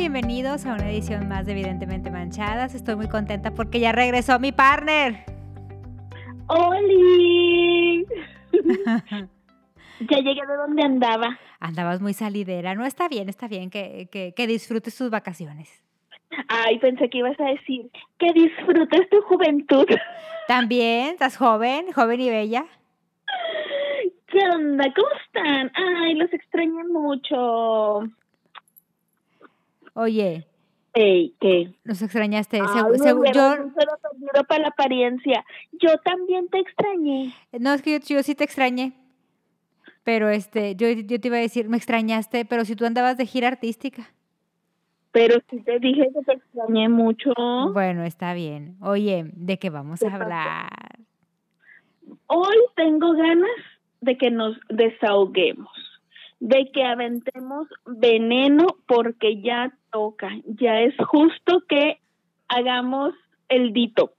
bienvenidos a una edición más de Evidentemente Manchadas. Estoy muy contenta porque ya regresó mi partner. ¡Oli! ya llegué de donde andaba. Andabas muy salidera. No, está bien, está bien que, que, que disfrutes tus vacaciones. Ay, pensé que ibas a decir que disfrutes tu juventud. También, estás joven, joven y bella. ¿Qué onda? ¿Cómo están? Ay, los extrañé mucho. Oye. Ey, ¿qué? Los extrañaste. Ay, segu- hubieras yo, para la apariencia. Yo también te extrañé. no, es que yo, yo sí te extrañé. Pero este, yo, yo te iba a decir, me extrañaste, pero si tú andabas de gira artística. Pero sí te dije que te extrañé mucho. Bueno, está bien. Oye, ¿de qué vamos ¿Qué a hablar? Hoy tengo ganas de que nos desahoguemos, de que aventemos veneno porque ya toca, ya es justo que hagamos el detox.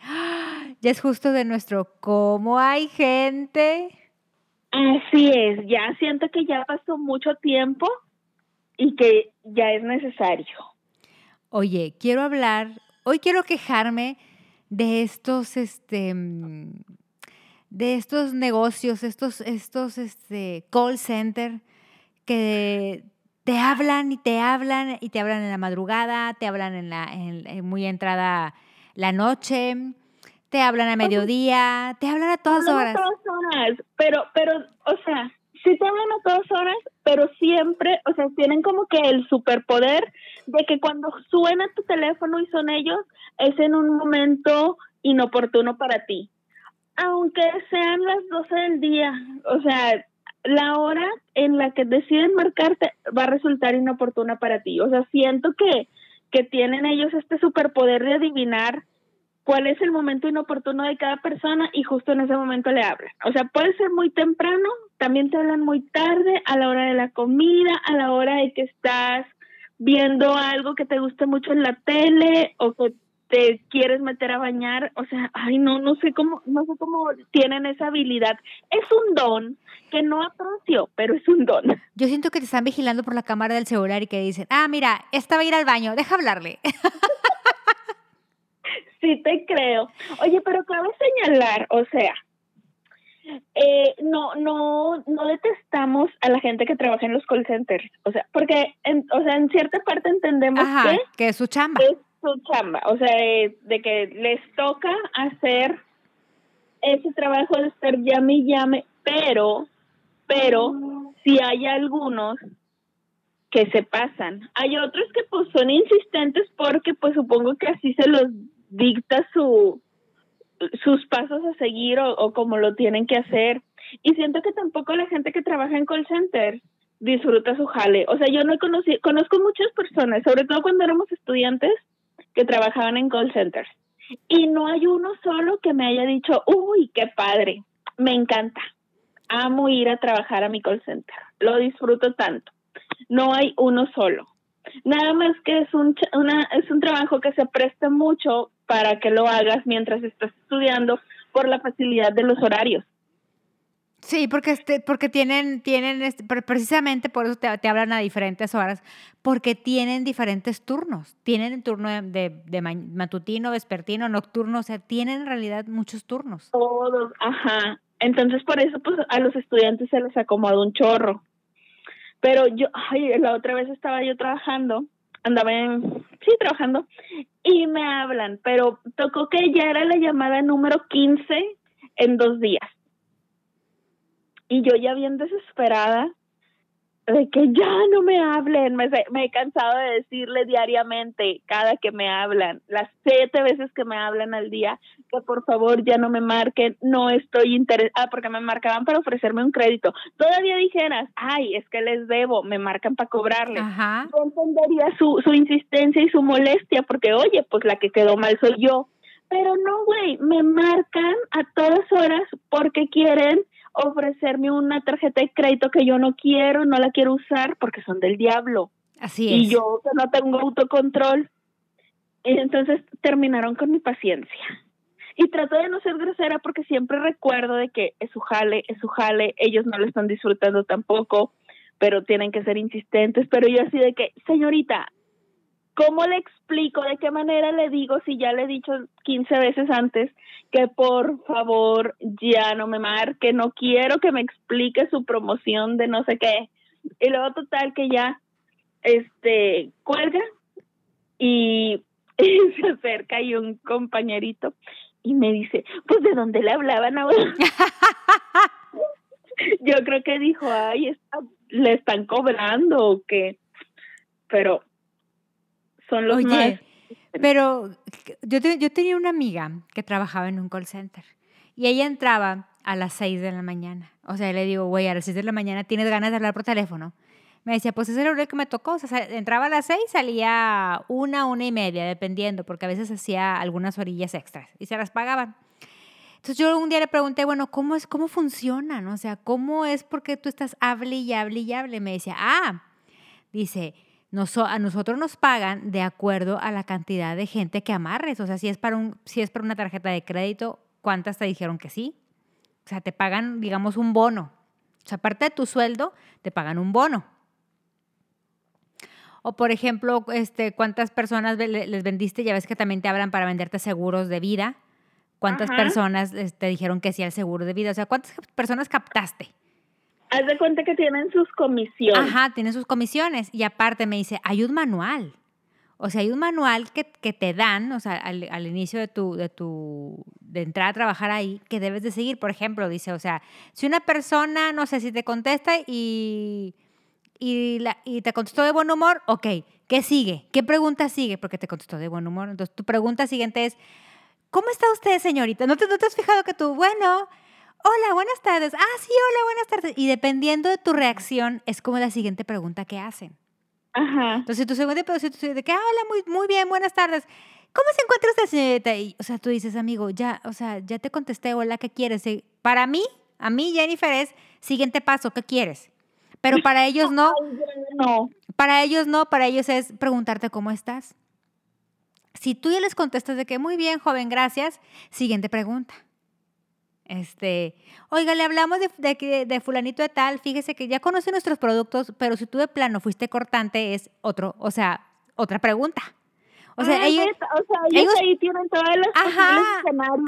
Ya es justo de nuestro cómo hay gente. Así es, ya siento que ya pasó mucho tiempo y que ya es necesario. Oye, quiero hablar, hoy quiero quejarme de estos, este, mm, de estos negocios, estos, estos, este, call center que te hablan y te hablan y te hablan en la madrugada, te hablan en la, en- en muy entrada la noche, te hablan a mediodía, te hablan a todas Hablan a horas. todas horas, pero, pero, o sea, sí te hablan a todas horas, pero siempre, o sea, tienen como que el superpoder de que cuando suena tu teléfono y son ellos, es en un momento inoportuno para ti. Aunque sean las 12 del día, o sea, la hora en la que deciden marcarte va a resultar inoportuna para ti. O sea, siento que, que tienen ellos este superpoder de adivinar cuál es el momento inoportuno de cada persona y justo en ese momento le hablan. O sea, puede ser muy temprano, también te hablan muy tarde, a la hora de la comida, a la hora de que estás viendo algo que te guste mucho en la tele o que te quieres meter a bañar, o sea, ay no, no sé cómo, no sé cómo tienen esa habilidad. Es un don que no aprecio, pero es un don. Yo siento que te están vigilando por la cámara del celular y que dicen, ah, mira, esta va a ir al baño, deja hablarle. Sí te creo. Oye, pero cabe señalar, o sea, eh, no, no, no detestamos a la gente que trabaja en los call centers, o sea, porque, en, o sea, en cierta parte entendemos Ajá, que que es su chamba. es su chamba, o sea, de que les toca hacer ese trabajo de estar llame y llame, pero, pero, si hay algunos que se pasan. Hay otros que pues son insistentes porque pues supongo que así se los dicta su sus pasos a seguir o, como lo tienen que hacer. Y siento que tampoco la gente que trabaja en call center disfruta su jale. O sea, yo no conocí, conozco muchas personas, sobre todo cuando éramos estudiantes, que trabajaban en call centers. Y no hay uno solo que me haya dicho, uy, qué padre, me encanta. Amo ir a trabajar a mi call center. Lo disfruto tanto. No hay uno solo. Nada más que es un, una, es un trabajo que se presta mucho para que lo hagas mientras estás estudiando por la facilidad de los horarios. Sí, porque este, porque tienen, tienen, este, pre- precisamente por eso te, te hablan a diferentes horas, porque tienen diferentes turnos. Tienen turno de, de- de ma- matutino, vespertino, nocturno, o sea, tienen en realidad muchos turnos. Todos, ajá. Entonces, por eso, pues, a los estudiantes se les acomoda un chorro. Pero yo, ay, la otra vez estaba yo trabajando, andaba en, sí, trabajando, y me hablan, pero tocó que ya era la llamada número 15 en dos días. Y yo ya bien desesperada de que ya no me hablen, me, me he cansado de decirle diariamente cada que me hablan, las siete veces que me hablan al día, que por favor ya no me marquen, no estoy interesada, porque me marcaban para ofrecerme un crédito. Todavía dijeras, ay, es que les debo, me marcan para cobrarles. Ajá. Yo entendería su, su insistencia y su molestia, porque oye, pues la que quedó mal soy yo. Pero no, güey, me marcan a todas horas porque quieren ofrecerme una tarjeta de crédito que yo no quiero, no la quiero usar porque son del diablo. Así Y es. yo que no tengo autocontrol. Y entonces terminaron con mi paciencia. Y trato de no ser grosera porque siempre recuerdo de que es su jale, es su jale, ellos no lo están disfrutando tampoco, pero tienen que ser insistentes. Pero yo así de que, señorita, ¿cómo le explico? ¿De qué manera le digo si ya le he dicho 15 veces antes que por favor ya no me marque, no quiero que me explique su promoción de no sé qué? Y luego total que ya, este, cuelga y, se acerca y un compañerito y me dice, pues de dónde le hablaban ahora. Yo creo que dijo, ay, está, le están cobrando o qué. Pero son los Oye, pero yo, yo tenía una amiga que trabajaba en un call center y ella entraba a las 6 de la mañana. O sea, le digo, güey, a las 6 de la mañana tienes ganas de hablar por teléfono. Me decía, pues ese era el que me tocó. O sea, entraba a las 6, salía una, una y media, dependiendo, porque a veces hacía algunas orillas extras y se las pagaban. Entonces yo un día le pregunté, bueno, ¿cómo es, cómo funcionan? O sea, ¿cómo es porque tú estás hable y hable y hable? Me decía, ah, dice, a nosotros nos pagan de acuerdo a la cantidad de gente que amarres. O sea, si es para, un, si es para una tarjeta de crédito, ¿cuántas te dijeron que sí? O sea, te pagan, digamos, un bono. O sea, aparte de tu sueldo, te pagan un bono. O, por ejemplo, este, ¿cuántas personas les vendiste? Ya ves que también te hablan para venderte seguros de vida. ¿Cuántas personas te este, dijeron que sí al seguro de vida? O sea, ¿cuántas personas captaste? Haz de cuenta que tienen sus comisiones. Ajá, tienen sus comisiones. Y aparte me dice, hay un manual. O sea, hay un manual que, te dan, o sea, al, inicio de tu, de tu, de entrar a trabajar ahí, que debes de seguir. Por ejemplo, dice, o sea, si una persona, no sé, si te contesta y, y, la, y te contestó de buen humor, ok, ¿qué sigue? ¿Qué pregunta sigue? Porque te contestó de buen humor. Entonces, tu pregunta siguiente es, ¿Cómo está usted, señorita? ¿No te, ¿No te has fijado que tú, bueno, hola, buenas tardes. Ah, sí, hola, buenas tardes. Y dependiendo de tu reacción, es como la siguiente pregunta que hacen. Ajá. Entonces, tu segunda pregunta de que, ah, hola, muy, muy bien, buenas tardes. ¿Cómo se encuentra usted, señorita? Y, o sea, tú dices, amigo, ya, o sea, ya te contesté, hola, ¿qué quieres? Para mí, a mí, Jennifer, es siguiente paso, ¿qué quieres? Pero para ellos no. no. Para ellos no, para ellos es preguntarte cómo estás. Si tú ya les contestas de que muy bien, joven, gracias, siguiente pregunta. Este, oiga, le hablamos de, de, fulanito de tal, fíjese que ya conoce nuestros productos, pero si tú de plano fuiste cortante, es otro, o sea, otra pregunta. O sea, ah, ellos, ahí tienen todas las ajá,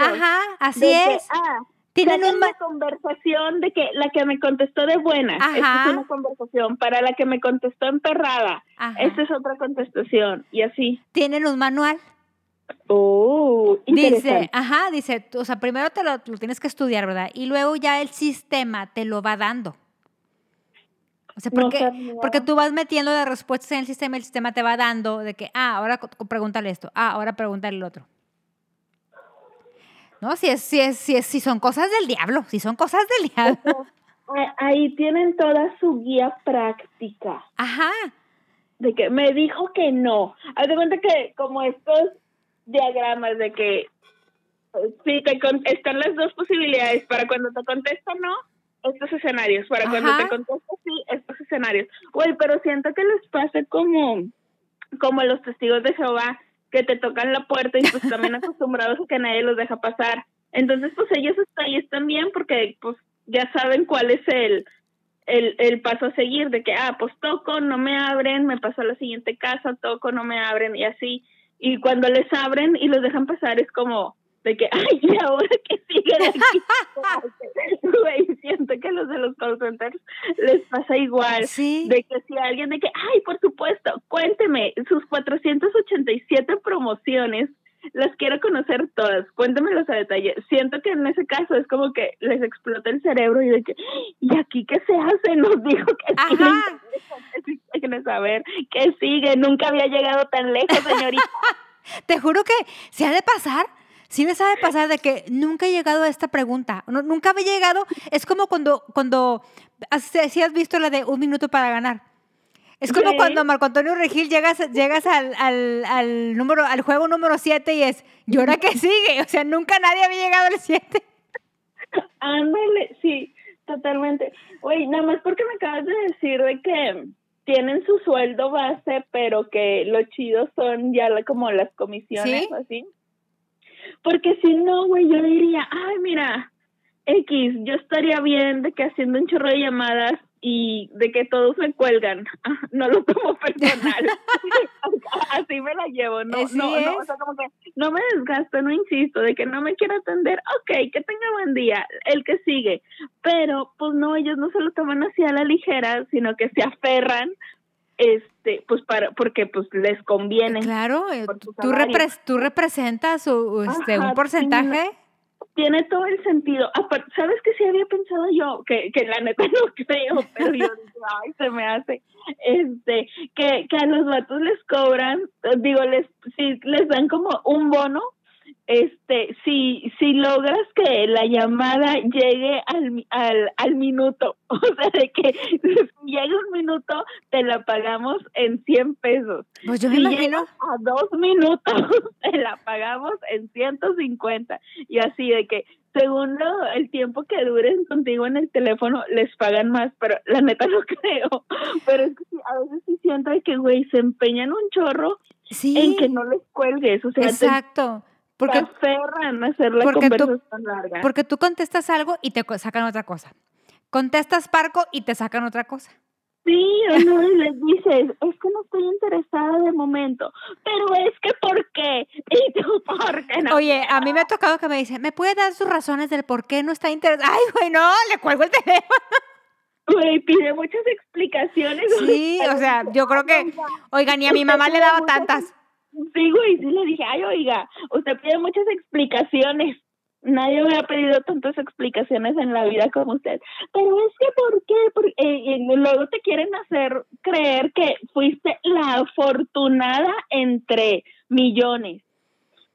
Ajá, así es. ah, tienen una conversación de que la que me contestó de buena, esta es una conversación, para la que me contestó emperrada, esta es otra contestación, y así. Tienen un manual. Oh, dice, ajá, dice, o sea, primero te lo, tienes que estudiar, ¿verdad? Y luego ya el sistema te lo va dando. O sea, porque, porque tú vas metiendo las respuestas en el sistema y el sistema te va dando de que, ah, ahora pregúntale esto, ah, ahora pregúntale el otro. ¿no? Si, es, si, es, si, es, si son cosas del diablo, si son cosas del diablo. Ahí tienen toda su guía práctica. Ajá. De que me dijo que no. Haz de cuenta que como estos diagramas de que sí, te están las dos posibilidades. Para cuando te contesto no, estos escenarios. Para cuando te contesto sí, estos escenarios. Güey, pero siento que les pasa como, como los testigos de Jehová que te tocan la puerta y pues también acostumbrados a que nadie los deja pasar. Entonces, pues ellos ahí están bien porque pues ya saben cuál es el, el, el paso a seguir, de que, ah, pues toco, no me abren, me paso a la siguiente casa, toco, no me abren y así. Y cuando les abren y los dejan pasar es como, de que, ay, ¿y ahora que siguen aquí? Güey, siento que a los de los call centers les pasa igual. ¿Sí? De que si alguien de que, ay, por supuesto, cuénteme sus 487 promociones, las quiero conocer todas, cuéntemelos a detalle. Siento que en ese caso es como que les explota el cerebro y de que, ¿y aquí qué se hace? Nos dijo que sí, quieren saber qué sigue, nunca había llegado tan lejos, señorita. Te juro que se ha de pasar Sí me sabe pasar de que nunca he llegado a esta pregunta. nunca había llegado. Es como cuando, cuando si has visto la de un minuto para ganar. Es como cuando Marco Antonio Regil llegas, llegas al, al, al, número, al juego número 7 y es, ¿y ahora qué sigue? O sea, nunca nadie había llegado al 7. Ándale, sí, totalmente. Oye, nada más porque me acabas de decir de que tienen su sueldo base, pero que lo chido son ya como las comisiones, así. Porque si no, güey, yo diría, ay, mira, X, yo estaría bien de que haciendo un chorro de llamadas y de que todos me cuelgan. No lo tomo personal. Así me la llevo. No, no, no, o sea, como que no me desgasto, no insisto, de que no me quiero atender. Ok, que tenga buen día, el que sigue. Pero, pues no, ellos no se lo toman así a la ligera, sino que se aferran este pues para porque pues les conviene claro eh, tú, tú representas este, un porcentaje tiene todo el sentido. ¿Sabes que sí había pensado yo? Que, que la neta no creo, pero yo ay, se me hace. Este, que, que a los vatos les cobran, digo, les, si les dan como un bono este, si, si logras que la llamada llegue al, al, al minuto, o sea, de que llegue un minuto, te la pagamos en 100 pesos. Pues yo me imagino. A dos minutos, te la pagamos en 150. Y así de que, según el tiempo que duren contigo en el teléfono, les pagan más, pero la neta no creo. Pero es que a veces sí siento que, güey, se empeñan un chorro en que no les cuelgues. O sea, Exacto. Porque, aferran a hacer la porque conversación tú, larga. Porque tú contestas algo y te sacan otra cosa. Contestas parco y te sacan otra cosa. Sí, o no, les dices, es que no estoy interesada de momento, pero es que ¿por qué? Y tú, ¿por qué no? Oye, a mí me ha tocado que me dicen, ¿me puede dar sus razones del por qué no está interesada? Ay, güey, no, le cuelgo el teléfono. Güey, pide muchas explicaciones. Sí, o sea, yo creo que, oiga, ni a mi mamá le daba tantas. Sí, güey, sí le dije, ay, oiga, usted pide muchas explicaciones. Nadie me ha pedido tantas explicaciones en la vida como usted. Pero es que, ¿por qué? Porque, eh, luego te quieren hacer creer que fuiste la afortunada entre millones.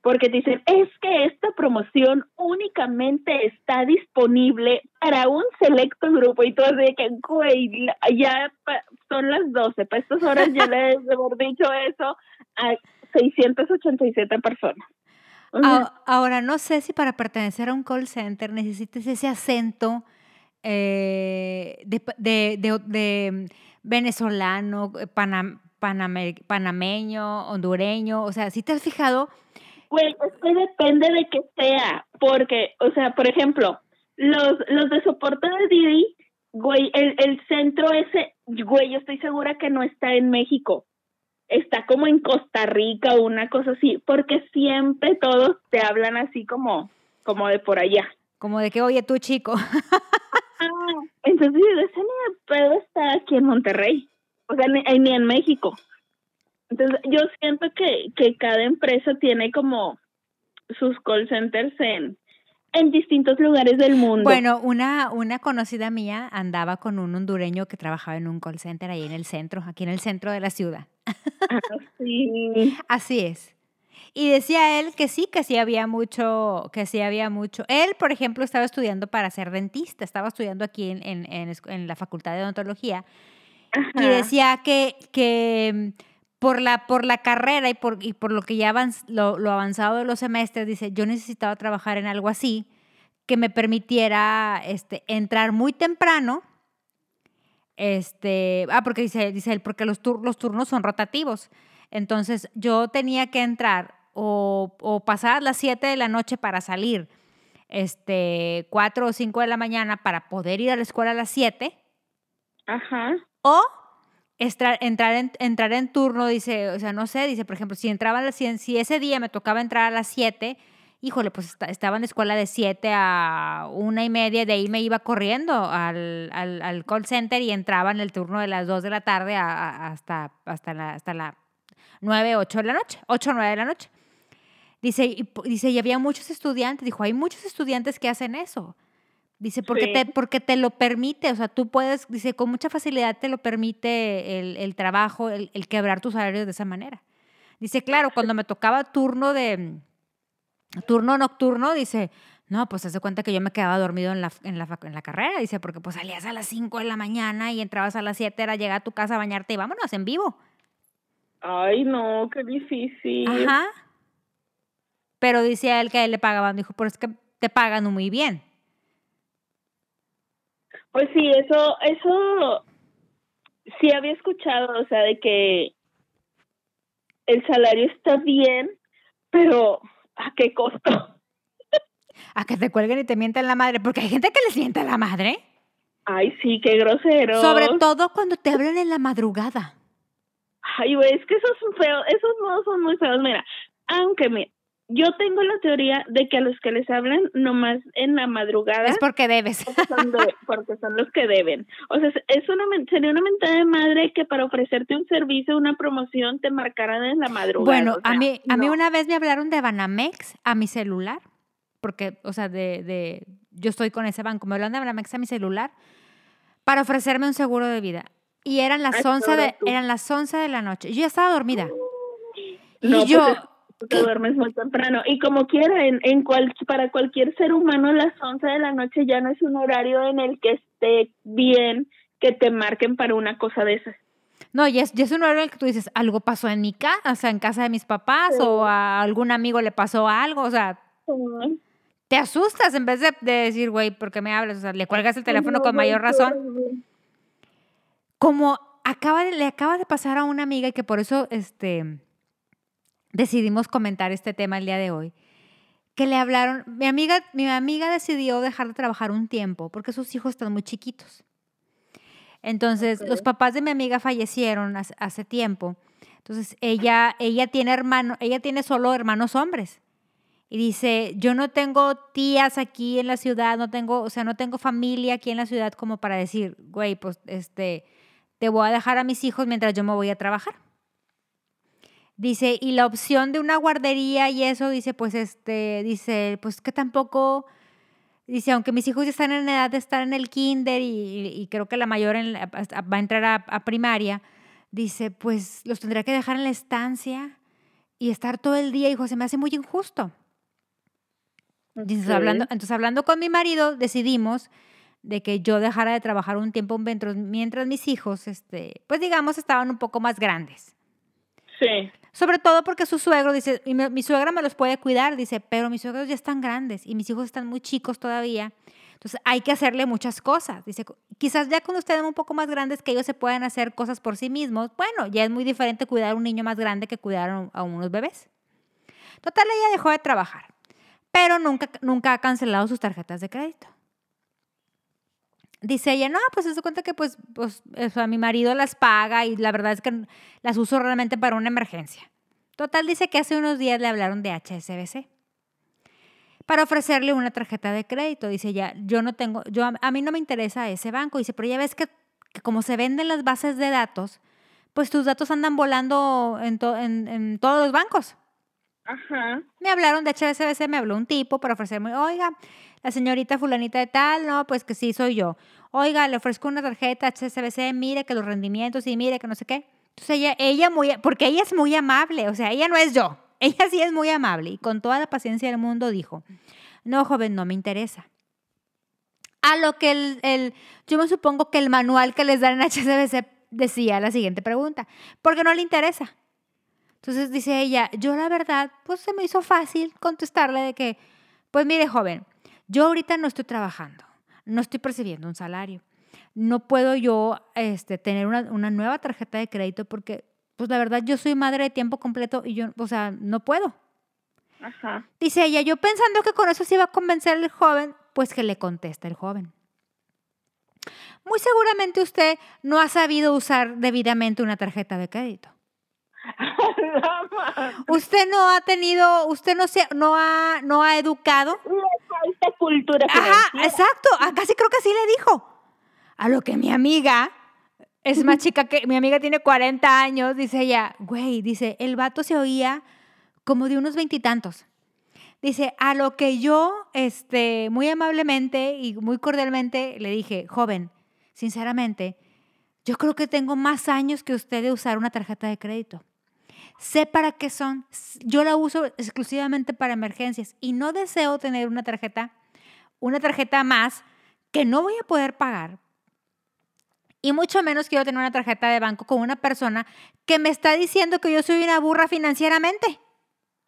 Porque dicen, es que esta promoción únicamente está disponible para un selecto grupo. Y tú así que, güey, ya son las 12, para estas horas ya les hemos dicho eso. 687 personas. Ahora, no sé si para pertenecer a un call center necesites ese acento eh, de, venezolano, panameño, hondureño. O sea, si te has fijado. Pues es que depende de que sea. Porque, o sea, por ejemplo, los, los de soporte de Didi, güey, el, el centro ese, güey, yo estoy segura que no está en México está como en Costa Rica o una cosa así, porque siempre todos te hablan así como, como de por allá. Como de que, oye, tú chico. Ah, entonces, ese ni pedo está aquí en Monterrey, o sea, ni, ni, en México. Entonces, yo siento que, que cada empresa tiene como sus call centers en, en distintos lugares del mundo. Bueno, una, una conocida mía andaba con un hondureño que trabajaba en un call center ahí en el centro, aquí en el centro de la ciudad. sí. Así es. Y decía él que sí, que sí había mucho, que sí había mucho. Él, por ejemplo, estaba estudiando para ser dentista, estaba estudiando aquí en, en, en, la Facultad de Odontología. Y decía que, que por la, por la carrera y por, y por lo que ya lo, lo, avanzado de los semestres, dice, yo necesitaba trabajar en algo así que me permitiera este, entrar muy temprano. Este, ah, porque dice, dice él, porque los, los turnos son rotativos. Entonces yo tenía que entrar o, o pasar las 7 de la noche para salir, este, 4 o 5 de la mañana para poder ir a la escuela a las 7. Ajá. O entrar en, entrar en turno, dice, o sea, no sé, dice, por ejemplo, si entraba a las si ese día me tocaba entrar a las 7, híjole, pues estaba en la escuela de 7 a una y media, de ahí me iba corriendo al, al, call center y entraba en el turno de las 2 de la tarde hasta, hasta, la, hasta la 9, 8 de la noche, 8 o 9 de la noche. Dice y, dice, y había muchos estudiantes, dijo, hay muchos estudiantes que hacen eso. Dice, porque, te, porque te lo permite, o sea, tú puedes, dice, con mucha facilidad te lo permite el, el trabajo, el, el, quebrar tus salarios de esa manera. Dice, claro, cuando me tocaba turno de, turno nocturno, dice, no, pues hace cuenta que yo me quedaba dormido en la, en la, en la carrera, dice, porque pues salías a las 5 de la mañana y entrabas a las 7, era llegar a tu casa a bañarte y vámonos en vivo. Ay, no, qué difícil. Ajá. Pero dice él que a él le pagaban, dijo, pero es que te pagan muy bien. Pues sí, eso, eso sí había escuchado, o sea, de que el salario está bien, pero ¿a qué costo? A que te cuelguen y te mientan la madre, porque hay gente que les mienta la madre. Ay, sí, qué grosero. Sobre todo cuando te hablan en la madrugada. Ay, güey, es que esos son feos, esos modos son muy feos. Mira, aunque me, yo tengo la teoría de que a los que les hablan nomás en la madrugada. Es porque debes. Porque son, de- porque son los que deben. O sea, es una, sería una mentada de madre que para ofrecerte un servicio, una promoción, te marcaran en la madrugada. Bueno, o sea, a mí, a mí una vez me hablaron de Banamex a mi celular, porque, o sea, de, de, yo estoy con ese banco, me hablaron de Banamex a mi celular para ofrecerme un seguro de vida. Y eran las Ay, 11 de, tú. eran las 11 de la noche. Yo ya estaba dormida. Y No, pues yo, es- tú te duermes muy temprano. Y como quiera, en, en cual, para cualquier ser humano, las 11 de la noche ya no es un horario en el que esté bien que te marquen para una cosa de esas. no, y es, y es un horario en el que tú dices, algo pasó en mi casa, o sea, en casa de mis papás, Sí. o a algún amigo le pasó algo, o sea, Ay, te asustas en vez de, de decir, güey, ¿por qué me hablas? O sea, le cuelgas el teléfono no, con mayor razón. como acaba de- le acaba de pasar a una amiga y que por eso este, decidimos comentar este tema el día de hoy, que le hablaron, mi amiga, mi amiga decidió dejar de trabajar un tiempo porque sus hijos están muy chiquitos. Entonces, los papás de mi amiga fallecieron hace, hace tiempo. Entonces, ella, ella tiene hermano, ella tiene solo hermanos hombres. Y dice, yo no tengo tías aquí en la ciudad, no tengo, o sea, no tengo familia aquí en la ciudad como para decir, güey, pues este, te voy a dejar a mis hijos mientras yo me voy a trabajar. Dice, y la opción de una guardería y eso, dice, pues este, dice, pues que tampoco, dice, aunque mis hijos ya están en edad de estar en el kinder y, creo que la mayor en la- va a entrar a, a primaria, dice, pues los tendría que dejar en la estancia y estar todo el día, hijo, se me hace muy injusto. Entonces, Ok. hablando, entonces, hablando con mi marido, decidimos de que yo dejara de trabajar un tiempo mientras, mientras mis hijos, este, pues digamos, estaban un poco más grandes. Sí. Sobre todo porque su suegro dice, y mi, suegra me los puede cuidar, dice, pero mis suegros ya están grandes y mis hijos están muy chicos todavía. Entonces hay que hacerle muchas cosas. Dice, quizás ya cuando ustedes un poco más grandes que ellos se puedan hacer cosas por sí mismos, bueno, ya es muy diferente cuidar a un niño más grande que cuidar a unos bebés. Total, ella dejó de trabajar, pero nunca, nunca ha cancelado sus tarjetas de crédito. Dice ella, no, pues se cuenta que pues, pues sea, mi marido las paga y la verdad es que las uso realmente para una emergencia. Total, dice que hace unos días le hablaron de HSBC para ofrecerle una tarjeta de crédito. Dice ella, yo no tengo, yo, a mí no me interesa ese banco. Dice, pero ya ves que, que como se venden las bases de datos, pues tus datos andan volando en, to- en- en todos los bancos. Ajá. Me hablaron de HSBC, me habló un tipo para ofrecerme, oiga, la señorita fulanita de tal, no, pues que sí, soy yo. Oiga, le ofrezco una tarjeta HSBC, mire que los rendimientos y mire que no sé qué. Entonces ella, ella muy, porque ella es muy amable, o sea, ella no es yo, ella sí es muy amable y con toda la paciencia del mundo dijo, no, joven, no me interesa. A lo que el, el- yo me supongo que el manual que les dan en HSBC decía la siguiente pregunta, ¿por qué no le interesa? Entonces dice ella, yo la verdad, pues se me hizo fácil contestarle de que, pues mire joven, yo ahorita no estoy trabajando, no estoy percibiendo un salario, no puedo yo este, tener una, una nueva tarjeta de crédito porque, pues la verdad, yo soy madre de tiempo completo y yo, o sea, no puedo. Ajá. Dice ella, yo pensando que con eso se iba a convencer el joven, pues que le contesta el joven. Muy seguramente usted no ha sabido usar debidamente una tarjeta de crédito. Usted no ha tenido, usted no se, no ha, no ha educado. Le cultura Ajá, exacto. Ah, Casi creo que así le dijo. A lo que mi amiga es más chica que mi amiga tiene 40 años, dice ella, güey, dice, el vato se oía como de unos veintitantos. Dice, a lo que yo, este, muy amablemente y muy cordialmente le dije, joven, sinceramente, yo creo que tengo más años que usted de usar una tarjeta de crédito. Sé para qué son. Yo la uso exclusivamente para emergencias y no deseo tener una tarjeta, una tarjeta más que no voy a poder pagar. Y mucho menos quiero tener una tarjeta de banco con una persona que me está diciendo que yo soy una burra financieramente.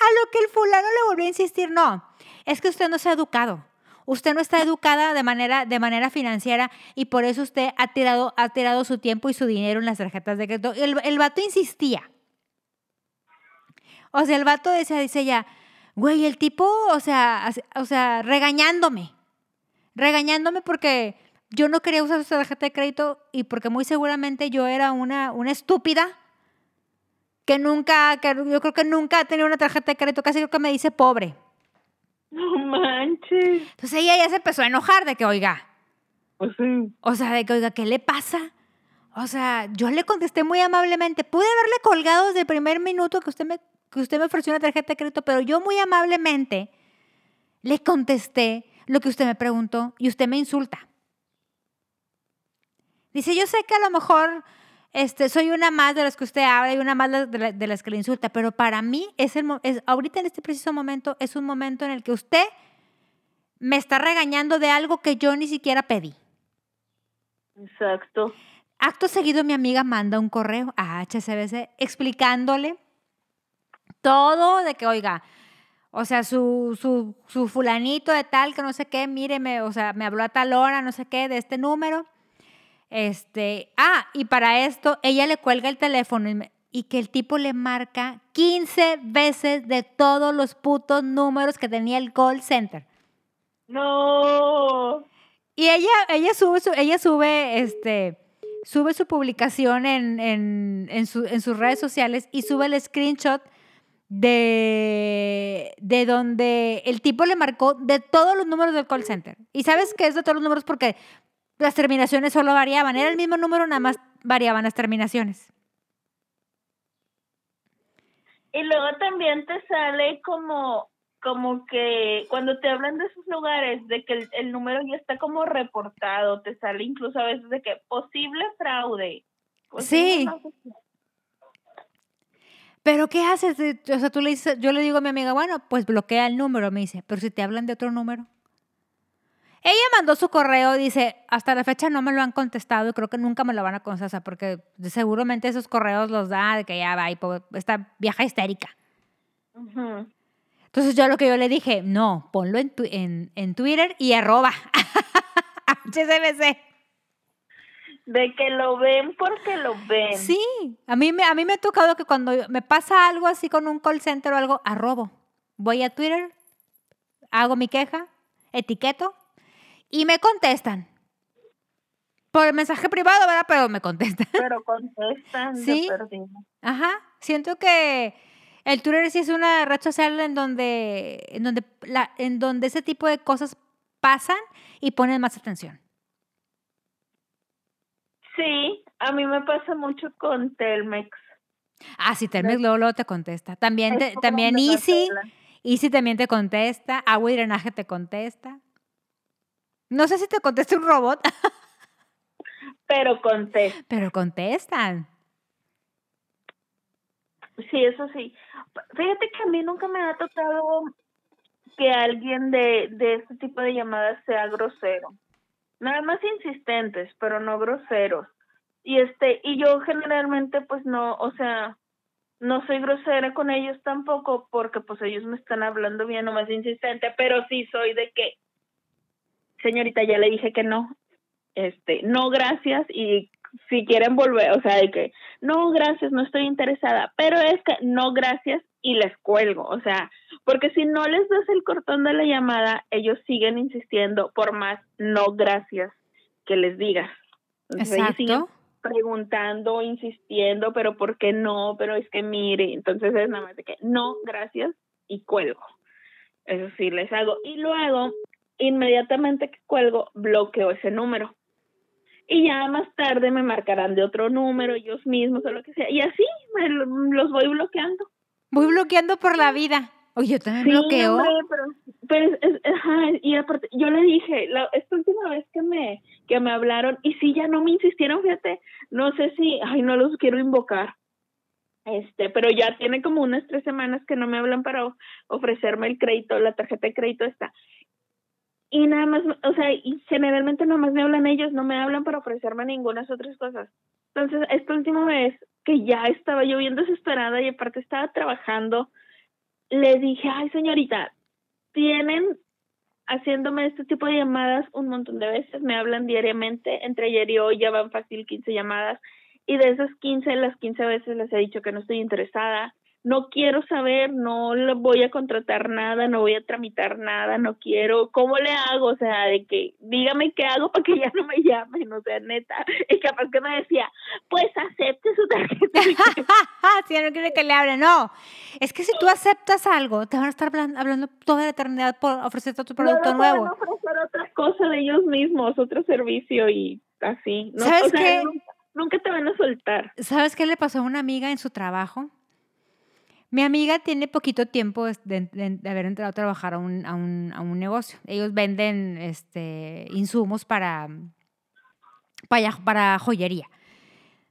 A lo que el fulano le volvió a insistir, no, es que usted no se ha educado. Usted no está educada de manera, de manera financiera y por eso usted ha tirado, ha tirado su tiempo y su dinero en las tarjetas de crédito. El, el vato insistía. O sea, el vato decía, dice ya, güey, el tipo, o sea, o sea, regañándome. regañándome porque yo no quería usar su tarjeta de crédito y porque muy seguramente yo era una, una estúpida que nunca, que yo creo que nunca ha tenido una tarjeta de crédito, casi creo que me dice pobre. No manches. Entonces ella ya se empezó a enojar de que, oiga, Pues sí. o sea, de que, oiga, ¿qué le pasa? O sea, yo le contesté muy amablemente. Pude haberle colgado desde el primer minuto que usted me, que usted me ofreció una tarjeta de crédito, pero yo muy amablemente le contesté lo que usted me preguntó y usted me insulta. Dice, yo sé que a lo mejor este, soy una más de las que usted habla y una más de, la- de las que le insulta, pero para mí es el, es, ahorita en este preciso momento es un momento en el que usted me está regañando de algo que yo ni siquiera pedí. Exacto. Acto seguido, mi amiga manda un correo a HCBC explicándole todo de que, oiga, o sea, su, su, su fulanito de tal, que no sé qué, míreme, o sea, me habló a tal hora, no sé qué, de este número. Este, ah, y para esto, ella le cuelga el teléfono y, me- y que el tipo le marca 15 veces de todos los putos números que tenía el call center. No. Y ella, ella sube, su, ella sube, este, sube su publicación en, en, en, su- en sus redes sociales y sube el screenshot de, de donde el tipo le marcó de todos los números del call center. Y sabes que es de todos los números porque las terminaciones solo variaban. Era el mismo número, nada más variaban las terminaciones. Y luego también te sale como, como que cuando te hablan de esos lugares, de que el, el número ya está como reportado, te sale incluso a veces de que posible fraude. Sí. fraude. Pero ¿qué haces? O sea, tú le dices, yo le digo a mi amiga, bueno, pues bloquea el número, me dice, pero si te hablan de otro número. Ella mandó su correo, dice, hasta la fecha no me lo han contestado y creo que nunca me lo van a contestar, porque seguramente esos correos los da de que ya va, y esta vieja histérica. Entonces yo lo que yo le dije, no, ponlo en, tu- en, en Twitter y arroba HCBC. De que lo ven porque lo ven. Sí, a mí, me, a mí me ha tocado que cuando me pasa algo así con un call center o algo, arrobo. Voy a Twitter, hago mi queja, etiqueto y me contestan. Por el mensaje privado, ¿verdad? Pero me contestan. Pero contestan Sí. Ajá. Siento que el Twitter sí es una red social en donde, en donde, la, en donde ese tipo de cosas pasan y ponen más atención. Sí, a mí me pasa mucho con Telmex. Ah, sí, Telmex luego, luego te contesta. También, te- también Easy. Easy también te contesta, agua y drenaje te contesta. No sé si te contesta un robot, Pero contesta. pero contestan. Sí, eso sí. Fíjate que a mí nunca me ha tocado que alguien de, de este tipo de llamadas sea grosero. Nada más insistentes, pero no groseros. Y este, y yo generalmente pues no, o sea, no soy grosera con ellos tampoco porque pues ellos me están hablando bien o más insistente, pero sí soy de que, señorita, ya le dije que no, este, no gracias y si quieren volver, o sea, de que, no gracias, no estoy interesada, pero es que no gracias y les cuelgo, o sea, porque si no les das el cortón de la llamada, ellos siguen insistiendo por más no gracias que les digas. Entonces, ellos siguen Exacto. preguntando, insistiendo, pero ¿por qué no? Pero es que mire, entonces es nada más de que no, gracias y cuelgo. Eso sí les hago. Y luego, inmediatamente que cuelgo, bloqueo ese número. Y ya más tarde me marcarán de otro número, ellos mismos o lo que sea. Y así me lo- los voy bloqueando. Voy bloqueando por la vida. Oye, yo también bloqueo. hombre, pero, pero es- es- ajá, y aparte, yo le dije, la, esta última vez que me, que me hablaron, y sí, ya no me insistieron, fíjate, no sé si, ay, no los quiero invocar, este, pero ya tiene como unas tres semanas que no me hablan para ofrecerme el crédito, la tarjeta de crédito está. Y nada más, o sea, y generalmente nomás me hablan ellos, no me hablan para ofrecerme ninguna otras cosas. Entonces, esta última vez que ya estaba yo bien desesperada y aparte estaba trabajando, le dije, ay señorita, tienen haciéndome este tipo de llamadas un montón de veces, me hablan diariamente, entre ayer y hoy ya van fácil 15 llamadas y de esas 15, las 15 veces les he dicho que no estoy interesada, no quiero saber, no le voy a contratar nada, no voy a tramitar nada, no quiero, ¿cómo le hago? O sea, de que dígame qué hago para que ya no me llamen, o sea, neta, y capaz que me decía, pues acepte su tarjeta. si no quiere que le hable, no, es que si tú aceptas algo, te van a estar hablando toda la eternidad por ofrecerte tu producto no, nuevo. Van a ofrecer otra cosa de ellos mismos, otro servicio y así. No, ¿Sabes o sea, qué? Nunca, nunca te van a soltar. ¿Sabes qué le pasó a una amiga en su trabajo? Mi amiga tiene poquito tiempo de, de, haber entrado a trabajar a un, a, un, a un, negocio. Ellos venden este, insumos para, para, para joyería.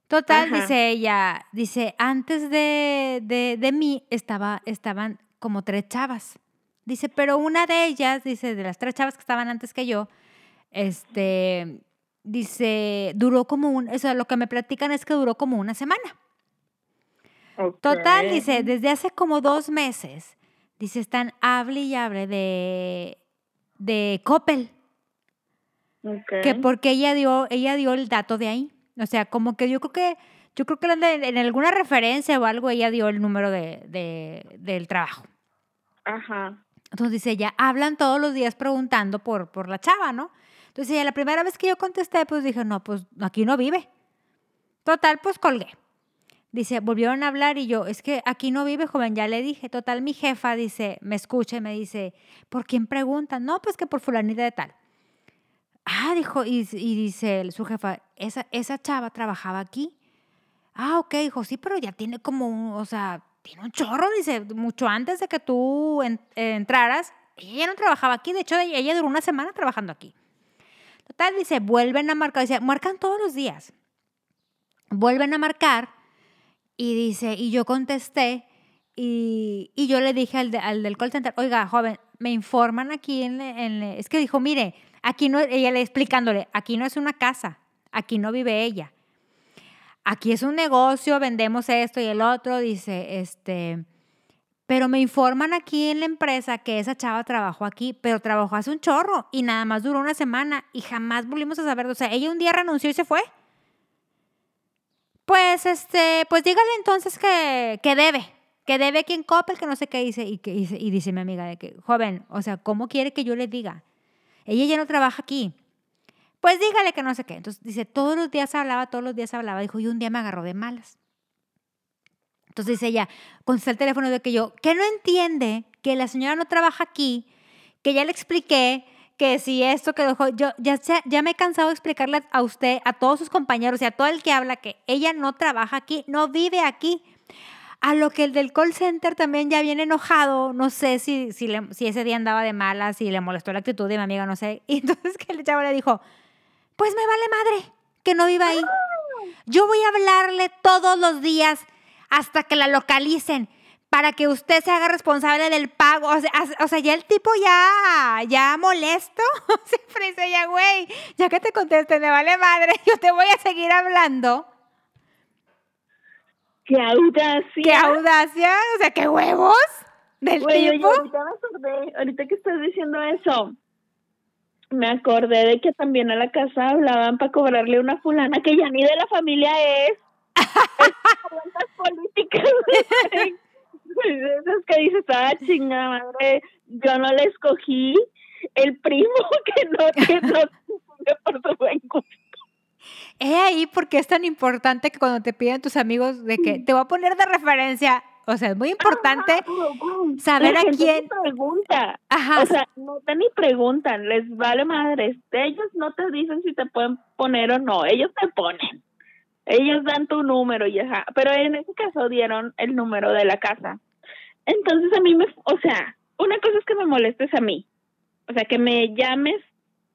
Total, Ajá. dice ella, dice, antes de, de, de mí estaba, estaban como tres chavas. Dice, pero una de ellas, dice, de las tres chavas que estaban antes que yo, este, dice, duró como un, o sea, lo que me platican es que duró como una semana. Okay. Total, dice, desde hace como dos meses, dice, están hable y hable de, de Coppel. Okay. Que porque ella dio, ella dio el dato de ahí. O sea, como que yo creo que, yo creo que en alguna referencia o algo ella dio el número de, de, del trabajo. Ajá. Entonces dice ella, hablan todos los días preguntando por, por la chava, ¿no? Entonces ella, la primera vez que yo contesté, pues dije, no, pues aquí no vive. Total, pues colgué. Dice, volvieron a hablar y yo, es que aquí no vive, joven, ya le dije. Total, mi jefa dice, me escucha y me dice, ¿por quién preguntan? No, pues que por fulanita de tal. Ah, dijo, y, dice su jefa, esa, esa chava trabajaba aquí. Ah, ok, dijo, sí, pero ya tiene como un, o sea, tiene un chorro, dice, mucho antes de que tú en, entraras, ella no trabajaba aquí, de hecho, ella duró una semana trabajando aquí. Total, dice, vuelven a marcar, dice, marcan todos los días. Vuelven a marcar y dice, y yo contesté y, y yo le dije al, al, del call center, oiga, joven, me informan aquí en, en, es que dijo, mire, aquí no, ella le explicándole, aquí no es una casa, aquí no vive ella. Aquí es un negocio, vendemos esto y el otro, dice, este, pero me informan aquí en la empresa que esa chava trabajó aquí, pero trabajó hace un chorro y nada más duró una semana y jamás volvimos a saber, o sea, ella un día renunció y se fue. Pues, este, pues dígale entonces que, que debe, que debe quien Coppel, que no sé qué dice. Y, que, y, y dice mi amiga de que, joven, o sea, ¿cómo quiere que yo le diga? Ella ya no trabaja aquí. Pues dígale que no sé qué. Entonces dice, todos los días hablaba, todos los días hablaba. Dijo, y un día me agarró de malas. Entonces dice ella, contesta el teléfono de que yo, que no entiende que la señora no trabaja aquí, que ya le expliqué que si esto que dejó, yo ya, ya me he cansado de explicarle a usted, a todos sus compañeros y a todo el que habla que ella no trabaja aquí, no vive aquí. A lo que el del call center también ya viene enojado, no sé si, si, ese día andaba de malas, si le molestó la actitud de mi amiga, no sé. Y entonces que el chavo le dijo, pues me vale madre que no viva ahí. Yo voy a hablarle todos los días hasta que la localicen para que usted se haga responsable del pago. O sea, o sea ya el tipo ya, ya molesto. Siempre dice, ya, güey, ya que te conteste, me vale madre, yo te voy a seguir hablando. ¡Qué audacia! ¡Qué audacia! O sea, ¿qué huevos del Güey, tipo? Oye, ahorita, me acordé, ahorita que estás diciendo eso, me acordé de que también a la casa hablaban para cobrarle una fulana que ya ni de la familia es. es políticas. Esas que dices, ah, chingada madre, yo no le escogí el primo que no, que no por su buen gusto. He ahí porque es tan importante que cuando te piden tus amigos de que te voy a poner de referencia, o sea, es muy importante Ajá, saber la a gente quién. ni pregunta. Ajá. O sea, no te ni preguntan, les vale madres. Ellos no te dicen si te pueden poner o no, ellos te ponen. Ellos dan tu número y ajá. Pero en ese caso dieron el número de la casa. Entonces a mí me, o sea, una cosa es que me molestes a mí. O sea, que me llames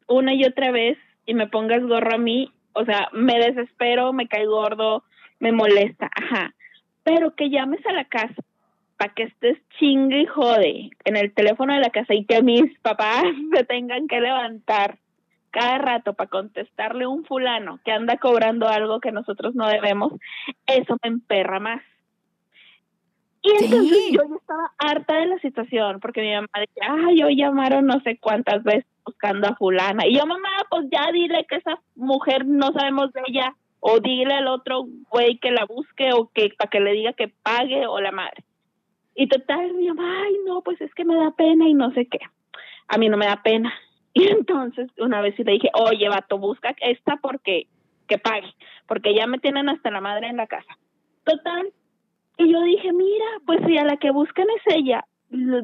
una y otra vez y me pongas gorro a mí. O sea, me desespero, me cae gordo, me molesta, ajá. Pero que llames a la casa para que estés chingue y jode en el teléfono de la casa y que mis papás se tengan que levantar cada rato para contestarle un fulano que anda cobrando algo que nosotros no debemos, eso me emperra más. Y entonces Sí. yo ya estaba harta de la situación, porque mi mamá decía, ay, hoy llamaron no sé cuántas veces buscando a fulana. Y yo, mamá, pues ya dile que esa mujer no sabemos de ella, o dile al otro güey que la busque, o que para que le diga que pague, o la madre. Y total, mi mamá, ay, no, pues es que me da pena y no sé qué. A mí no me da pena. Y entonces una vez sí le dije, oye, vato, busca esta porque que pague, porque ya me tienen hasta la madre en la casa. Total. Y yo dije, mira, pues si a la que buscan es ella,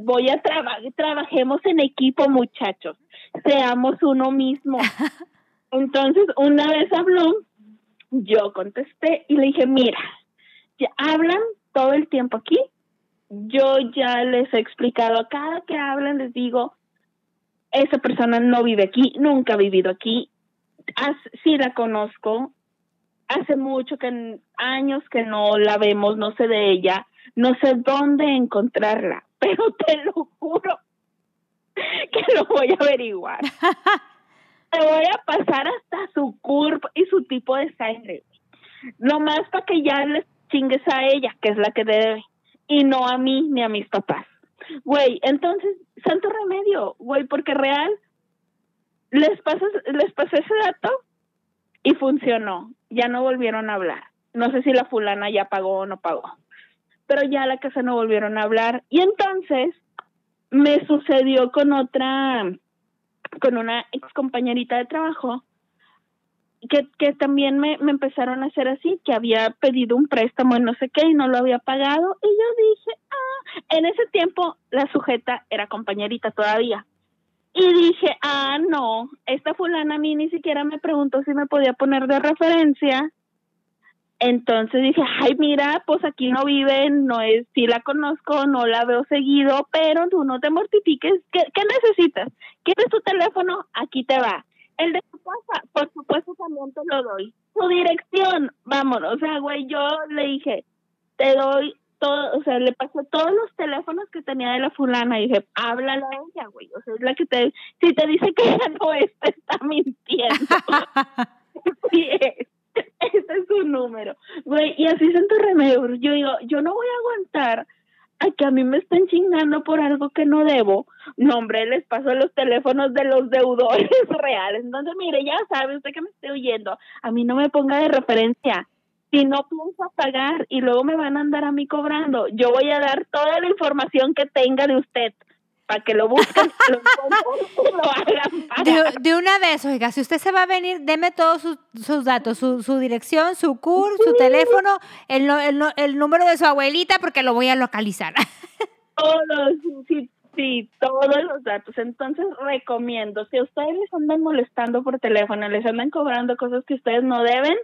voy a trabajar, trabajemos en equipo, muchachos, seamos uno mismo. Entonces, una vez habló, yo contesté y le dije, mira, ya hablan todo el tiempo aquí, yo ya les he explicado, a cada que hablan les digo, esa persona no vive aquí, nunca ha vivido aquí, sí la conozco, hace mucho que años que no la vemos, no sé de ella, no sé dónde encontrarla, pero te lo juro que lo voy a averiguar. te voy a pasar hasta su curva y su tipo de sangre. Nomás para que ya les chingues a ella, que es la que debe, y no a mí ni a mis papás. Güey, entonces, santo remedio, güey, porque real, les, pasas, les pasé ese dato y funcionó. Ya no volvieron a hablar. No sé si la fulana ya pagó o no pagó. Pero ya a la casa no volvieron a hablar. Y entonces me sucedió con otra, con una ex compañerita de trabajo, que, que también me, me empezaron a hacer así, que había pedido un préstamo y no sé qué y no lo había pagado. Y yo dije, ah, en ese tiempo la sujeta era compañerita todavía. Y dije, ah, no, esta fulana a mí ni siquiera me preguntó si me podía poner de referencia. Entonces dije, ay, mira, pues aquí no vive, no es, sí la conozco, no la veo seguido, pero tú no te mortifiques. ¿Qué, qué necesitas? ¿Quieres tu teléfono? Aquí te va. El de tu casa, por supuesto, también te lo doy. Tu dirección, vámonos. O güey, yo le dije, te doy todo, o sea, le pasó todos los teléfonos que tenía de la fulana y dije, háblale a ella, güey. O sea, es la que te, si te dice que ella no es, te está mintiendo. sí es. Ese es su número. Güey, y así tu remedio. Yo digo, yo no voy a aguantar a que a mí me estén chingando por algo que no debo. No, hombre, les paso los teléfonos de los deudores reales. Entonces, mire, ya sabe usted que me estoy oyendo. A mí no me ponga de referencia si no pienso pagar y luego me van a andar a mí cobrando, yo voy a dar toda la información que tenga de usted para que lo busquen, lo, lo hagan De, una vez, oiga, si usted se va a venir, deme todos sus, datos, su, su, dirección, su CUR, su teléfono, el, el, el, número de su abuelita, porque lo voy a localizar. Todos, sí, sí, todos los datos. Entonces, recomiendo, si ustedes les andan molestando por teléfono, les andan cobrando cosas que ustedes no deben,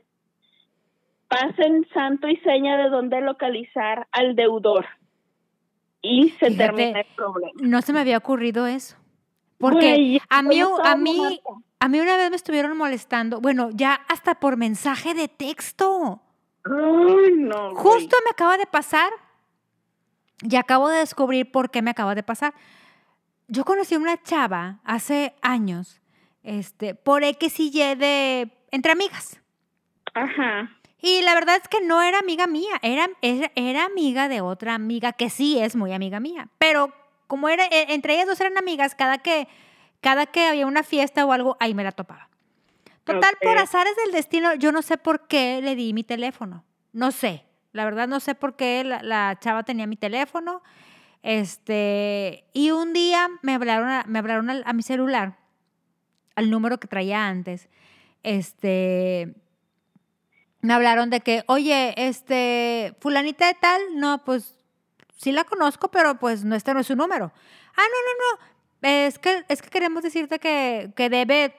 pasen santo y seña de dónde localizar al deudor. Y se termina el problema. No se me había ocurrido eso. Porque a mí, a mí, a mí una vez me estuvieron molestando, bueno, ya hasta por mensaje de texto. Ay, no. Justo me acaba de pasar y acabo de descubrir por qué me acaba de pasar. Yo conocí a una chava hace años, este, por X y Y de entre amigas. Ajá. Y la verdad es que no era amiga mía, era, era, amiga de otra amiga que sí es muy amiga mía. Pero como era, e, entre ellas dos eran amigas, cada que, cada que había una fiesta o algo, ahí me la topaba. Total, por azares del destino, yo no sé por qué le di mi teléfono. No sé. La verdad no sé por qué la, chava tenía mi teléfono. Este, y un día me hablaron, a, me hablaron a, a mi celular, al número que traía antes. Este, me hablaron de que, oye, este, fulanita de tal, no, pues sí la conozco, pero pues no, este no es su número. Ah, no, no, no, es que, es que queremos decirte que, que debe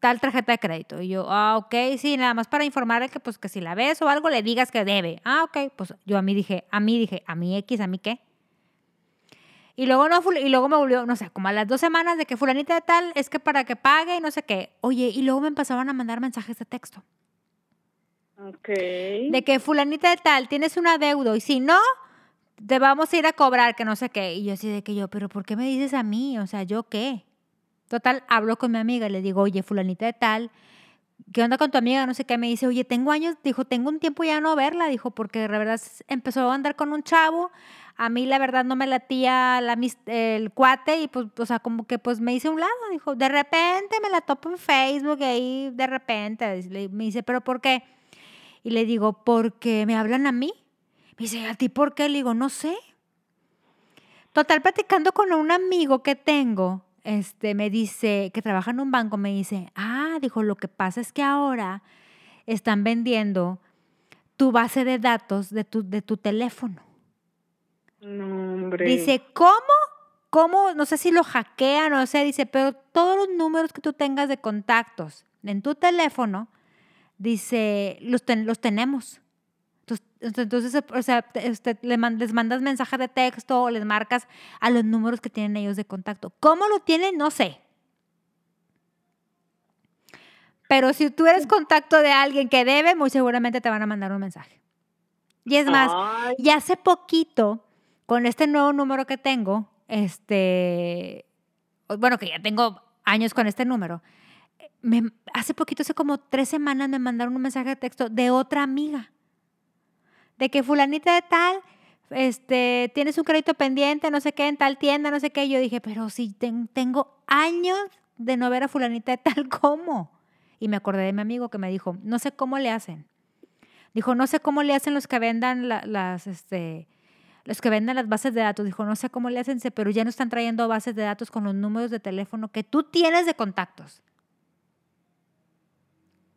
tal tarjeta de crédito. Y yo, ah, ok, sí, nada más para informarle que pues que si la ves o algo le digas que debe. Ah, ok, pues yo a mí dije, a mí dije, a mí X, a mí qué. Y luego, no, y luego me volvió, no sé, como a las dos semanas de que fulanita de tal es que para que pague y no sé qué. Oye, y luego me empezaban a mandar mensajes de texto. De que fulanita de tal, tienes un adeudo y si no, te vamos a ir a cobrar, que no sé qué. Y yo así de que yo, pero ¿por qué me dices a mí? O sea, ¿yo qué? Total, hablo con mi amiga y le digo, oye, fulanita de tal, ¿qué onda con tu amiga? No sé qué. Me dice, oye, tengo años, dijo, tengo un tiempo ya no verla, dijo, porque de verdad empezó a andar con un chavo. A mí la verdad no me latía la, el cuate y pues, o sea, como que pues me hice un lado, dijo, de repente me la topo en Facebook y ahí de repente, me dice, pero ¿por qué? Y le digo, porque me hablan a mí. Me dice, ¿a ti por qué? Le digo, no sé. Total, platicando con un amigo que tengo, este, me dice, que trabaja en un banco, me dice, ah, dijo, lo que pasa es que ahora están vendiendo tu base de datos de tu, de tu teléfono. No, hombre. Dice, ¿cómo? ¿Cómo? No sé si lo hackean o sea, dice, pero todos los números que tú tengas de contactos en tu teléfono, dice, los, los tenemos. Entonces, o sea, usted le les mandas mensajes de texto o les marcas a los números que tienen ellos de contacto. ¿Cómo lo tienen? No sé. Pero si tú eres contacto de alguien que debe, muy seguramente te van a mandar un mensaje. Y es más, y hace poquito, con este nuevo número que tengo, este, bueno, que ya tengo años con este número, me, hace poquito, hace como tres semanas, me mandaron un mensaje de texto de otra amiga de que fulanita de tal, este, tienes un crédito pendiente, no sé qué, en tal tienda, no sé qué. Yo dije, pero si tengo años de no ver a fulanita de tal, ¿cómo? Y me acordé de mi amigo que me dijo, no sé cómo le hacen. Dijo, no sé cómo le hacen los que vendan las, este, los que vendan las bases de datos. Dijo, no sé cómo le hacen, pero ya no están trayendo bases de datos con los números de teléfono que tú tienes de contactos.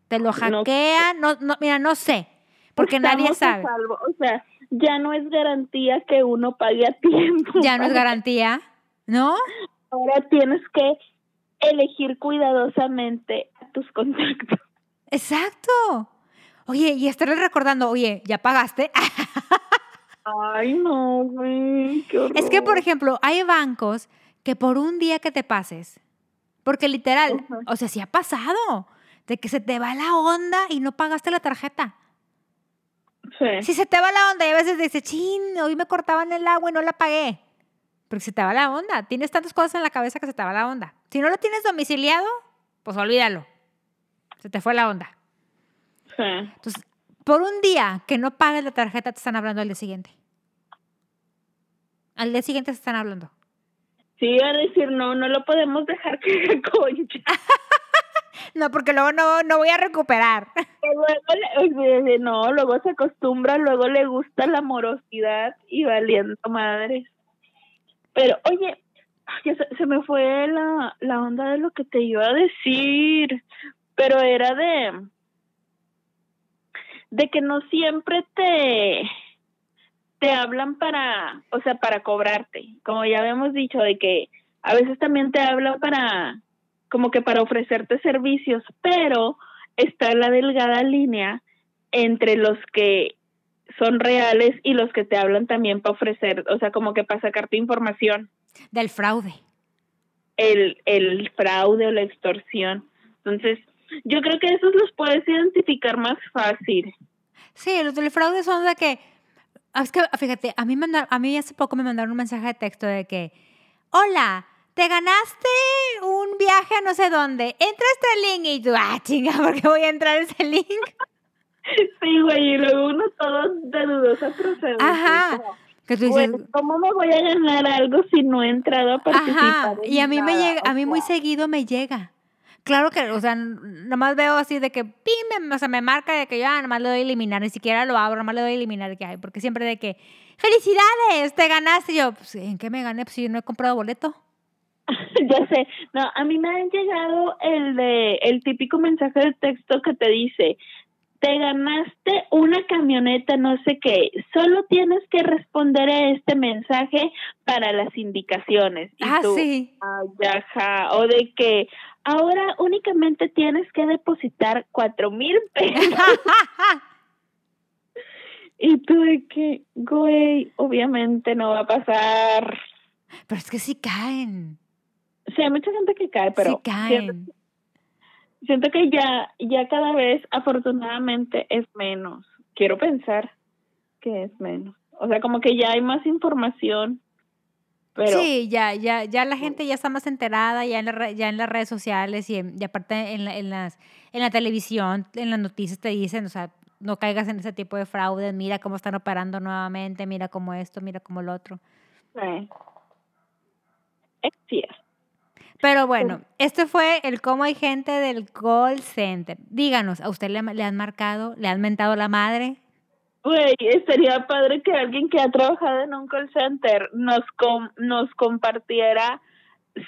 Te lo hackean, no, no, mira, no sé. Porque nadie sabe. O sea, ya no es garantía que uno pague a tiempo. Ya no es garantía, ¿no? Ahora tienes que elegir cuidadosamente a tus contactos. Exacto. Oye, y estarle recordando, oye, ¿ya pagaste? Ay, no, güey, qué horror. Es que, por ejemplo, hay bancos que por un día que te pases, porque literal, o sea, sí ha pasado, de que se te va la onda y no pagaste la tarjeta. Si se te va la onda y a veces dices, chin, hoy me cortaban el agua y no la pagué. Porque se te va la onda. Tienes tantas cosas en la cabeza que se te va la onda. Si no lo tienes domiciliado, pues olvídalo. Se te fue la onda. Sí. Entonces, por un día que no pagues la tarjeta, te están hablando al día siguiente. Al día siguiente se están hablando. Sí, a decir, no, no lo podemos dejar que concha. No, porque luego no, no voy a recuperar. Luego, no, luego se acostumbra, luego le gusta la morosidad y valiendo madres. Pero, oye, se, se me fue la, la onda de lo que te iba a decir, pero era de de que no siempre te te hablan para, o sea, para cobrarte, como ya habíamos dicho, de que a veces también te hablan para como que para ofrecerte servicios, pero está la delgada línea entre los que son reales y los que te hablan también para ofrecer, o sea, como que para sacarte información. Del fraude. El, el fraude o la extorsión. Entonces, yo creo que esos los puedes identificar más fácil. Sí, los del fraude son de que, es que fíjate, a mí, a mí hace poco me mandaron un mensaje de texto de que, hola, te ganaste un viaje a no sé dónde. Entra este link y tú, ah, chinga, ¿por qué voy a entrar a ese link? Sí, güey, y luego uno todo de dudosa procedencia. Ajá. Que tú dices, ¿cómo me voy a ganar algo si no he entrado a participar? Ajá. Y a mí me llega, a mí muy seguido me llega. Claro que, o sea, nomás veo así de que, pim, o sea, me marca de que yo ah, nomás le doy a eliminar, ni siquiera lo abro, nomás le doy a eliminar, que hay, porque siempre de que, felicidades, te ganaste. Y yo, pues, ¿en qué me gané? Pues si yo no he comprado boleto. ya sé, no, a mí me han llegado el de el típico mensaje de texto que te dice, te ganaste una camioneta, no sé qué, solo tienes que responder a este mensaje para las indicaciones. ah, sí. o de que ahora únicamente tienes que depositar cuatro mil pesos. y tú de que, güey, obviamente no va a pasar. Pero es que sí caen. Sí, hay mucha gente que cae, pero caen. Siento, que ya, ya cada vez afortunadamente es menos. Quiero pensar que es menos. O sea, como que ya hay más información. Pero, sí, ya, ya, ya la gente ya está más enterada, ya en, la, ya en las redes sociales y, y aparte en la, en, las, en la televisión, en las noticias te dicen, o sea, no caigas en ese tipo de fraude, mira cómo están operando nuevamente, mira cómo esto, mira cómo lo otro. Sí. Es cierto. Pero bueno, este fue el cómo hay gente del call center. Díganos, ¿a usted le, han marcado, le han mentado la madre? Güey, estaría padre que alguien que ha trabajado en un call center nos, com nos compartiera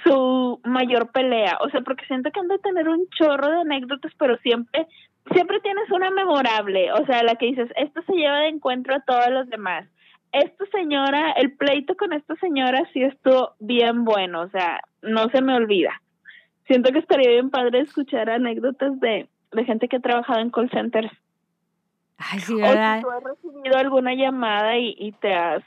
su mayor pelea. O sea, porque siento que han de tener un chorro de anécdotas, pero siempre, siempre tienes una memorable. O sea, la que dices, esto se lleva de encuentro a todos los demás. Esta señora, el pleito con esta señora sí estuvo bien bueno. O sea, no se me olvida. Siento que estaría bien padre escuchar anécdotas de, de gente que ha trabajado en call centers. Ay, sí, O ¿verdad? si tú has recibido alguna llamada y, y te has,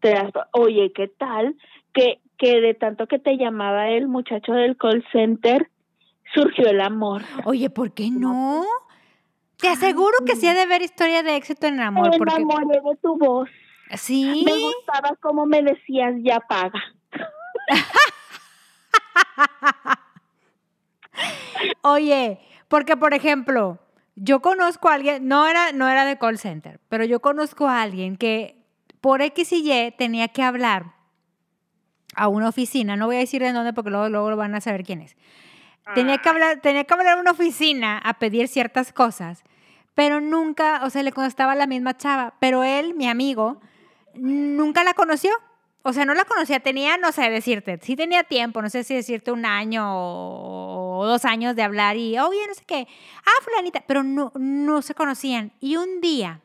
te has, oye, ¿qué tal? Que, que de tanto que te llamaba el muchacho del call center, surgió el amor. Oye, ¿por qué no? Te aseguro que sí ha de haber historia de éxito en el amor. me Porque... enamoré de tu voz. Sí. Me gustaba como me decías, ya paga. Oye, porque por ejemplo, yo conozco a alguien, no era, no era de call center, pero yo conozco a alguien que por X y Y tenía que hablar a una oficina, no voy a decir de dónde porque luego, luego van a saber quién es. Tenía que hablar, tenía que hablar a una oficina a pedir ciertas cosas, pero nunca, o sea, le contestaba a la misma chava, pero él, mi amigo, nunca la conoció. O sea, no la conocía, tenía, no sé, decirte, sí tenía tiempo, no sé si decirte un año o dos años de hablar y, oye, no sé qué, ah, fulanita, pero no, no se conocían. Y un día,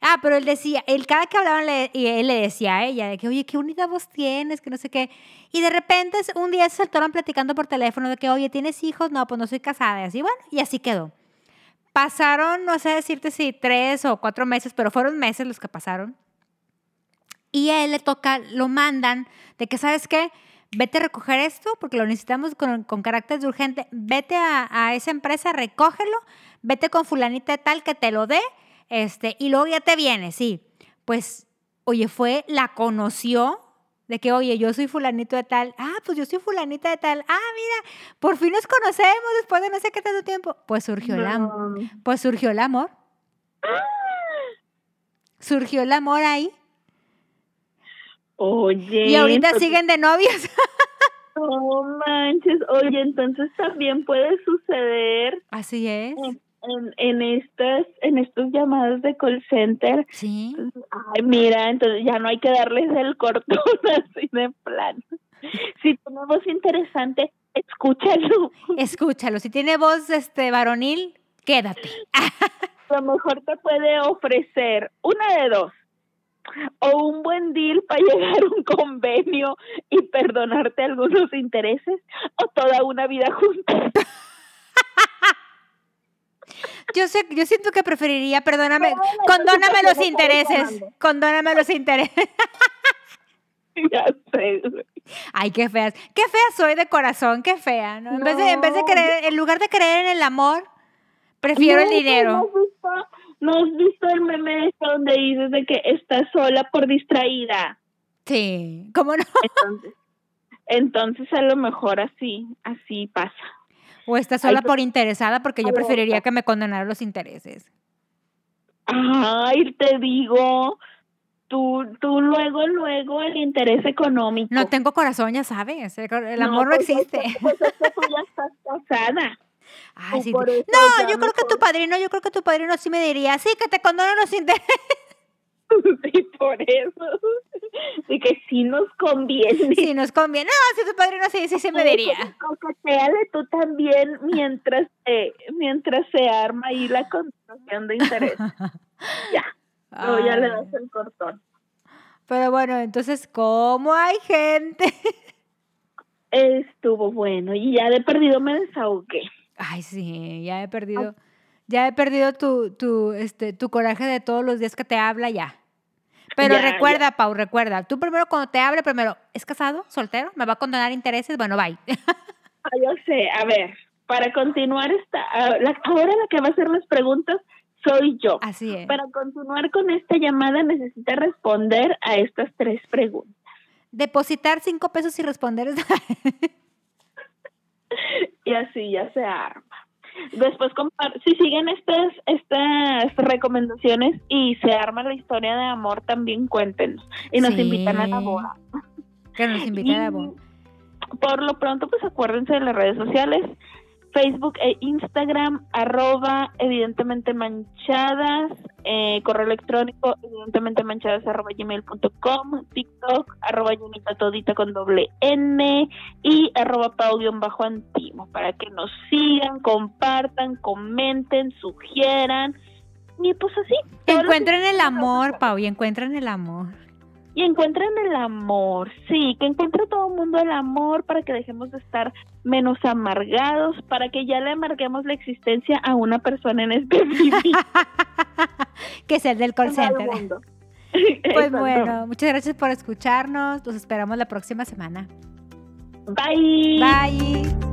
ah, pero él decía, él cada que hablaban, él le decía a ella, de que, oye, qué bonita voz tienes, que no sé qué. Y de repente un día se saltaron platicando por teléfono de que, oye, ¿tienes hijos? No, pues no soy casada, y así, bueno, y así quedó. Pasaron, no sé decirte si tres o cuatro meses, pero fueron meses los que pasaron. Y a él le toca, lo mandan de que, ¿sabes qué? Vete a recoger esto porque lo necesitamos con, con carácter de urgente. Vete a, a, esa empresa, recógelo, vete con fulanita de tal que te lo dé, este, y luego ya te viene, sí. Pues, oye, fue, la conoció de que, oye, yo soy fulanito de tal. Ah, pues yo soy fulanita de tal. Ah, mira, por fin nos conocemos después de no sé qué tanto tiempo. Pues surgió el amor. Pues surgió el amor. Surgió el amor ahí. Oye. Y ahorita siguen de novios. No manches. Oye, entonces también puede suceder. Así es. En, en, en estas, en estos llamados de call center. Sí. Ay, mira, entonces ya no hay que darles el cortón así de plan. Si tiene voz interesante, escúchalo. Escúchalo. Si tiene voz este varonil, quédate. A lo mejor te puede ofrecer una de dos o un buen deal para llegar a un convenio y perdonarte algunos intereses o toda una vida juntos. Yo sé, yo siento que preferiría, perdóname, no, condóname los intereses, condóname los intereses. ya sé. Ay, qué feas, qué fea soy de corazón, qué fea, ¿no? En, no. Vez, de, en vez de creer, en lugar de creer en el amor, prefiero el dinero. ¿No has visto el meme este donde dices de que estás sola por distraída? Sí, ¿cómo no? Entonces, entonces a lo mejor así, así pasa. O estás sola Ay, por interesada porque yo preferiría que me condenaran los intereses. Ay, te digo, tú, tú luego, luego el interés económico. No tengo corazón, ya sabes, el amor no, no existe. Pues, pues tú ya estás casada. Sí. No, yo creo que tu padrino, yo creo que tu padrino sí me diría, sí, que te condonan los intereses. Sí, por eso. Y que sí nos conviene. Sí nos conviene. No, si tu padrino sí, sí, sí me diría. Coqueteale tú también mientras, eh, mientras se arma ahí la contratación de interés. ya. Luego ya le das el cortón. Pero bueno, entonces, ¿cómo hay gente? Estuvo bueno y ya de perdido me desahogué. Ay, sí, ya he perdido, ya he perdido tu, tu, este, tu coraje de todos los días que te habla ya. Pero ya, recuerda, ya. Pau, recuerda, tú primero cuando te hable, primero, ¿es casado? ¿Soltero? ¿Me va a condonar intereses? Bueno, bye. Ah, yo sé, a ver, para continuar esta, la, ahora la que va a hacer las preguntas soy yo. Así es. Para continuar con esta llamada necesita responder a estas tres preguntas. Depositar cinco pesos y responder. y así ya se arma. Después, si siguen estas, estas recomendaciones y se arma la historia de amor, también cuéntenos. Y nos sí. invitan a la boda. Que nos inviten a la boda. Por lo pronto, pues acuérdense de las redes sociales. Facebook e Instagram, arroba evidentemente manchadas, eh, correo electrónico evidentemente manchadas arroba gmail.com, TikTok arroba Junita todita con doble N y arroba pau-bajo antimo para que nos sigan, compartan, comenten, sugieran y pues así. Encuentren el amor, Pau, y encuentren el amor y encuentren el amor, sí, que encuentre todo el mundo el amor para que dejemos de estar menos amargados, para que ya le amarguemos la existencia a una persona en específico. que es el del call center. pues bueno, muchas gracias por escucharnos, los esperamos la próxima semana. Bye. Bye.